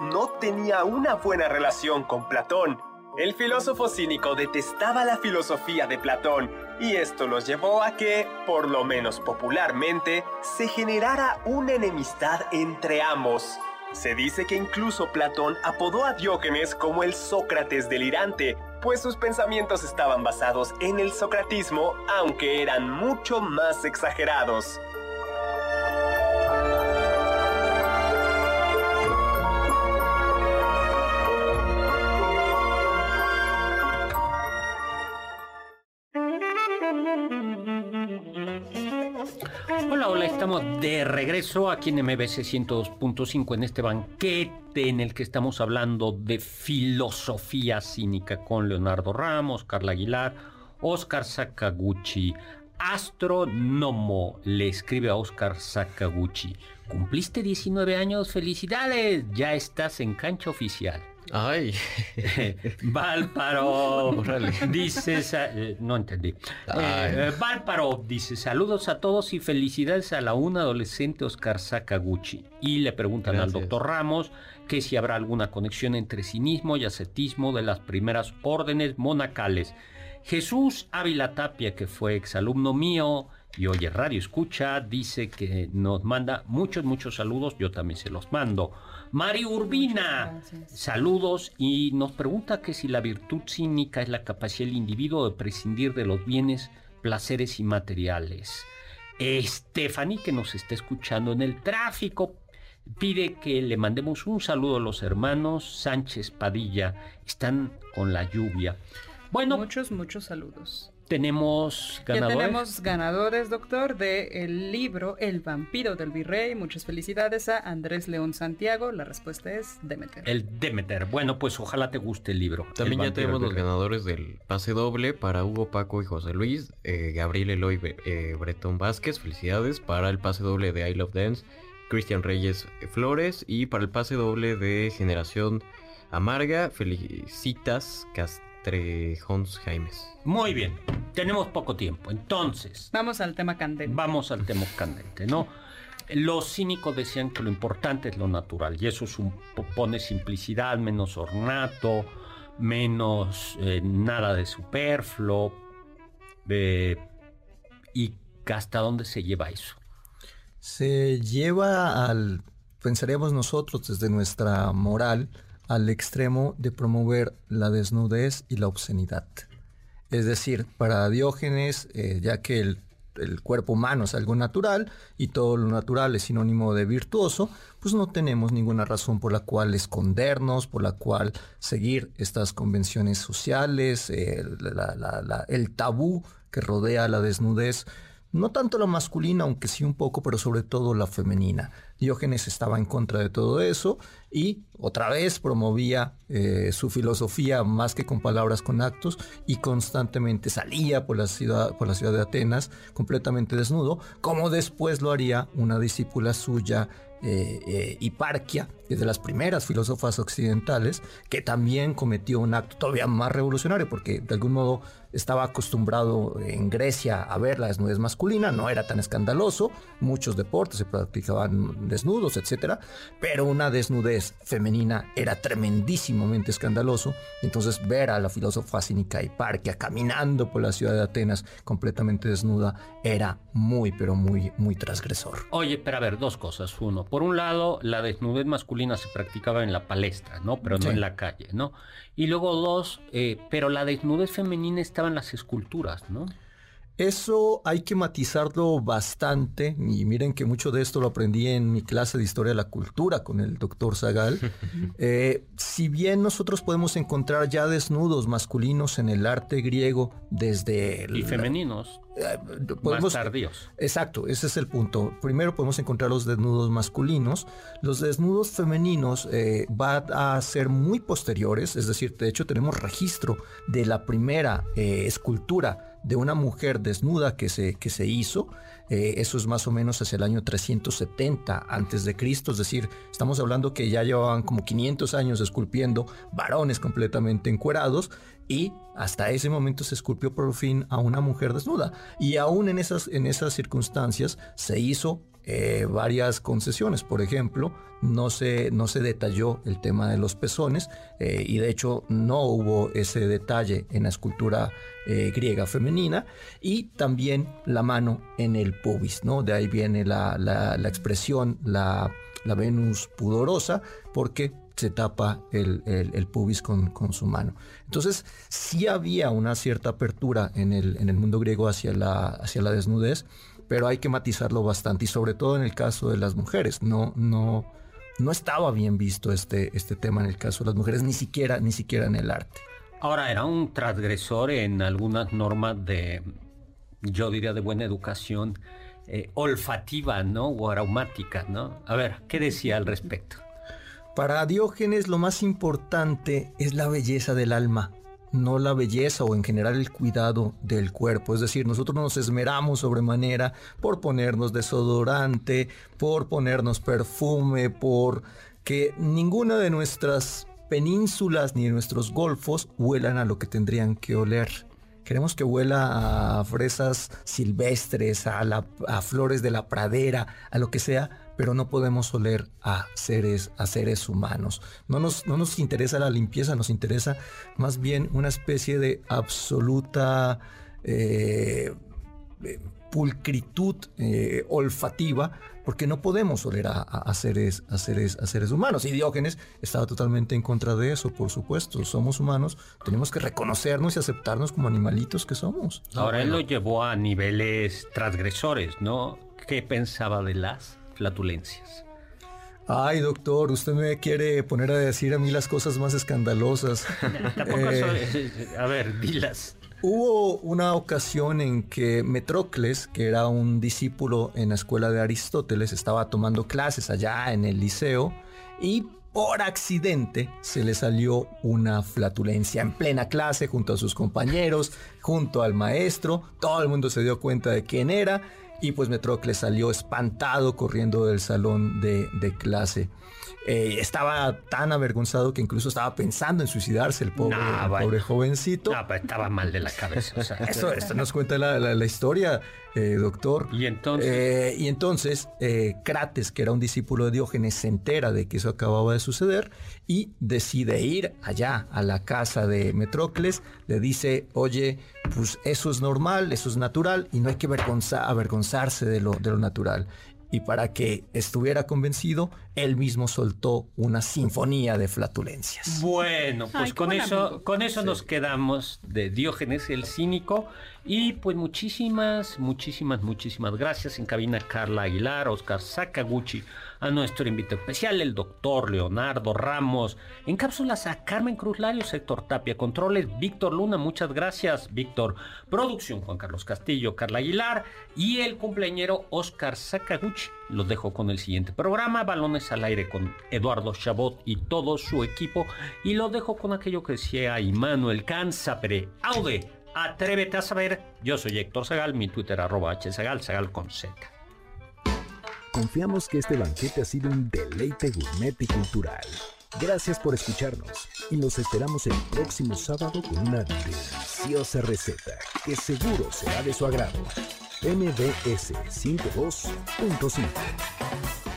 No tenía una buena relación con Platón. El filósofo cínico detestaba la filosofía de Platón y esto los llevó a que, por lo menos popularmente, se generara una enemistad entre ambos. Se dice que incluso Platón apodó a Diógenes como el Sócrates delirante, pues sus pensamientos estaban basados en el socratismo, aunque eran mucho más exagerados. Hola, estamos de regreso aquí en MBC 102.5 en este banquete en el que estamos hablando de filosofía cínica con Leonardo Ramos, Carla Aguilar, Oscar Sakaguchi, astrónomo le escribe a Oscar Sakaguchi. Cumpliste 19 años, felicidades, ya estás en cancha oficial. Ay. Valparo dice, eh, no entendí. Eh, dice, saludos a todos y felicidades a la un adolescente Oscar Sakaguchi. Y le preguntan al doctor Ramos que si habrá alguna conexión entre cinismo y ascetismo de las primeras órdenes monacales. Jesús Ávila Tapia, que fue exalumno mío y oye Radio Escucha, dice que nos manda muchos, muchos saludos. Yo también se los mando. Mari Urbina, saludos y nos pregunta que si la virtud cínica es la capacidad del individuo de prescindir de los bienes, placeres y materiales. Stephanie, que nos está escuchando en el tráfico, pide que le mandemos un saludo a los hermanos Sánchez Padilla. Están con la lluvia. Bueno, Muchos, muchos saludos. Tenemos Ya ganadores. tenemos ganadores, doctor, del libro El vampiro del virrey. Muchas felicidades a Andrés León Santiago. La respuesta es Demeter. El Demeter. Bueno, pues ojalá te guste el libro. También El ya tenemos los ganadores del pase doble para Hugo, Paco y José Luis. eh, Gabriel Eloy eh, Bretón Vázquez, felicidades. Para el pase doble de I Love Dance, Cristian Reyes Flores. Y para el pase doble de Generación Amarga, felicitas Castrejons Jaimes. Muy bien, tenemos poco tiempo. Entonces, Vamos al tema candente. vamos al tema candente, ¿no? Los cínicos decían que lo importante es lo natural y eso supone simplicidad, menos ornato, menos eh, nada de superfluo. eh, ¿Y hasta dónde se lleva eso? Se lleva al, pensaríamos nosotros desde nuestra moral, al extremo de promover la desnudez y la obscenidad. Es decir, para Diógenes, eh, ya que el, cuerpo humano es algo natural y todo lo natural es sinónimo de virtuoso, pues no tenemos ninguna razón por la cual escondernos, por la cual seguir estas convenciones sociales, eh, el tabú que rodea la desnudez no tanto la masculina, aunque sí un poco, pero sobre todo la femenina. Diógenes estaba en contra de todo eso y otra vez promovía eh, su filosofía más que con palabras, con actos y constantemente salía por la ciudad, por la ciudad de Atenas completamente desnudo, como después lo haría una discípula suya, eh, eh, Hiparquia, que es de las primeras filósofas occidentales, que también cometió un acto todavía más revolucionario, porque de algún modo estaba acostumbrado en Grecia a ver la desnudez masculina, no era tan escandaloso, muchos deportes se practicaban desnudos, etcétera, pero una desnudez femenina era tremendísimamente escandaloso, entonces ver a la filósofa cínica Hiparquia caminando por la ciudad de Atenas completamente desnuda era muy, pero muy, muy transgresor. Oye, pero a ver, dos cosas. Uno, por un lado, la desnudez masculina se practicaba en la palestra, ¿no? Pero no Sí. en la calle, ¿no? Y luego dos, eh, pero la desnudez femenina estaba en las esculturas, ¿no? Eso hay que matizarlo bastante y miren que mucho de esto lo aprendí en mi clase de historia de la cultura con el doctor Zagal. Eh, si bien nosotros podemos encontrar ya desnudos masculinos en el arte griego desde... Y la- femeninos, eh, más podemos- tardíos. Exacto, ese es el punto. Primero podemos encontrar los desnudos masculinos. Los desnudos femeninos eh, van a ser muy posteriores, es decir, de hecho tenemos registro de la primera escultura de una mujer desnuda que se, que se hizo. Eh, eso es más o menos hacia el año 370 antes de Cristo, es decir, estamos hablando que ya llevaban como 500 años esculpiendo varones completamente encuerados y hasta ese momento se esculpió por fin a una mujer desnuda. Y aún en esas, en esas circunstancias se hizo eh, varias concesiones. Por ejemplo, no se, no se detalló el tema de los pezones eh, y de hecho no hubo ese detalle en la escultura eh, griega femenina y también la mano en el pubis, ¿no? De ahí viene la, la- la expresión, la, la Venus pudorosa, porque se tapa el, el- el pubis con, con su mano. Entonces, sí había una cierta apertura en el, en el mundo griego hacia la, hacia la desnudez, pero hay que matizarlo bastante, y sobre todo en el caso de las mujeres. No, no, no estaba bien visto este, este tema en el caso de las mujeres, ni siquiera, ni siquiera en el arte. Ahora, era un transgresor en algunas normas de, yo diría, de buena educación eh, olfativa, ¿no? O aromática, ¿no? A ver, ¿qué decía al respecto? Para Diógenes lo más importante es la belleza del alma, no la belleza o en general el cuidado del cuerpo. Es decir, nosotros nos esmeramos sobremanera por ponernos desodorante, por ponernos perfume, por que ninguna de nuestras penínsulas ni de nuestros golfos huelan a lo que tendrían que oler. Queremos que huela a fresas silvestres, a, a flores de la pradera, a lo que sea, pero no podemos oler a seres, a seres humanos. No nos, no nos interesa la limpieza, nos interesa más bien una especie de absoluta eh, eh, pulcritud eh, olfativa, porque no podemos oler a, seres, a, seres, a seres humanos. Y Diógenes estaba totalmente en contra de eso, por supuesto. Somos humanos, tenemos que reconocernos y aceptarnos como animalitos que somos. Ahora él lo llevó a niveles transgresores, ¿no? ¿Qué pensaba de las flatulencias? Ay, doctor, usted me quiere poner a decir a mí las cosas más escandalosas. Tampoco eh, A ver, dilas. Hubo una ocasión en que Metrocles, que era un discípulo en la escuela de Aristóteles, estaba tomando clases allá en el liceo y por accidente se le salió una flatulencia en plena clase junto a sus compañeros, junto al maestro. Todo el mundo se dio cuenta de quién era y pues Metrocles salió espantado corriendo del salón de, de clase. Eh, estaba tan avergonzado que incluso estaba pensando en suicidarse el pobre, pobre jovencito. No, pero estaba mal de la cabeza. Eso, esto nos cuenta la, historia, eh, doctor. Y entonces. Eh, y entonces, Crates, que era un discípulo de Diógenes, se entera de que eso acababa de suceder y decide ir allá a la casa de Metrocles. Le dice, oye, pues eso es normal, eso es natural y no hay que avergonzarse de lo, de lo natural. Y para que estuviera convencido, él mismo soltó una sinfonía de flatulencias. Bueno, pues con eso, con eso nos quedamos de Diógenes el cínico y pues muchísimas, muchísimas, muchísimas gracias en cabina Carla Aguilar, Oscar Sakaguchi, a nuestro invitado especial, el doctor Leonardo Ramos, en cápsulas a Carmen Cruz Larios, Héctor Tapia, controles, Víctor Luna, muchas gracias, Víctor, producción Juan Carlos Castillo, Carla Aguilar. Y el cumpleañero Oscar Sakaguchi. Los dejo con el siguiente programa, Balones al aire con Eduardo Chabot y todo su equipo. Y lo dejo con aquello que decía Immanuel Canzapere, Aude, atrévete a saber, yo soy Héctor Zagal, mi Twitter arroba hzagal, zagal con Z. Confiamos que este banquete ha sido un deleite gourmet y cultural. Gracias por escucharnos y nos esperamos el próximo sábado con una deliciosa receta que seguro será de su agrado. MBS 52.5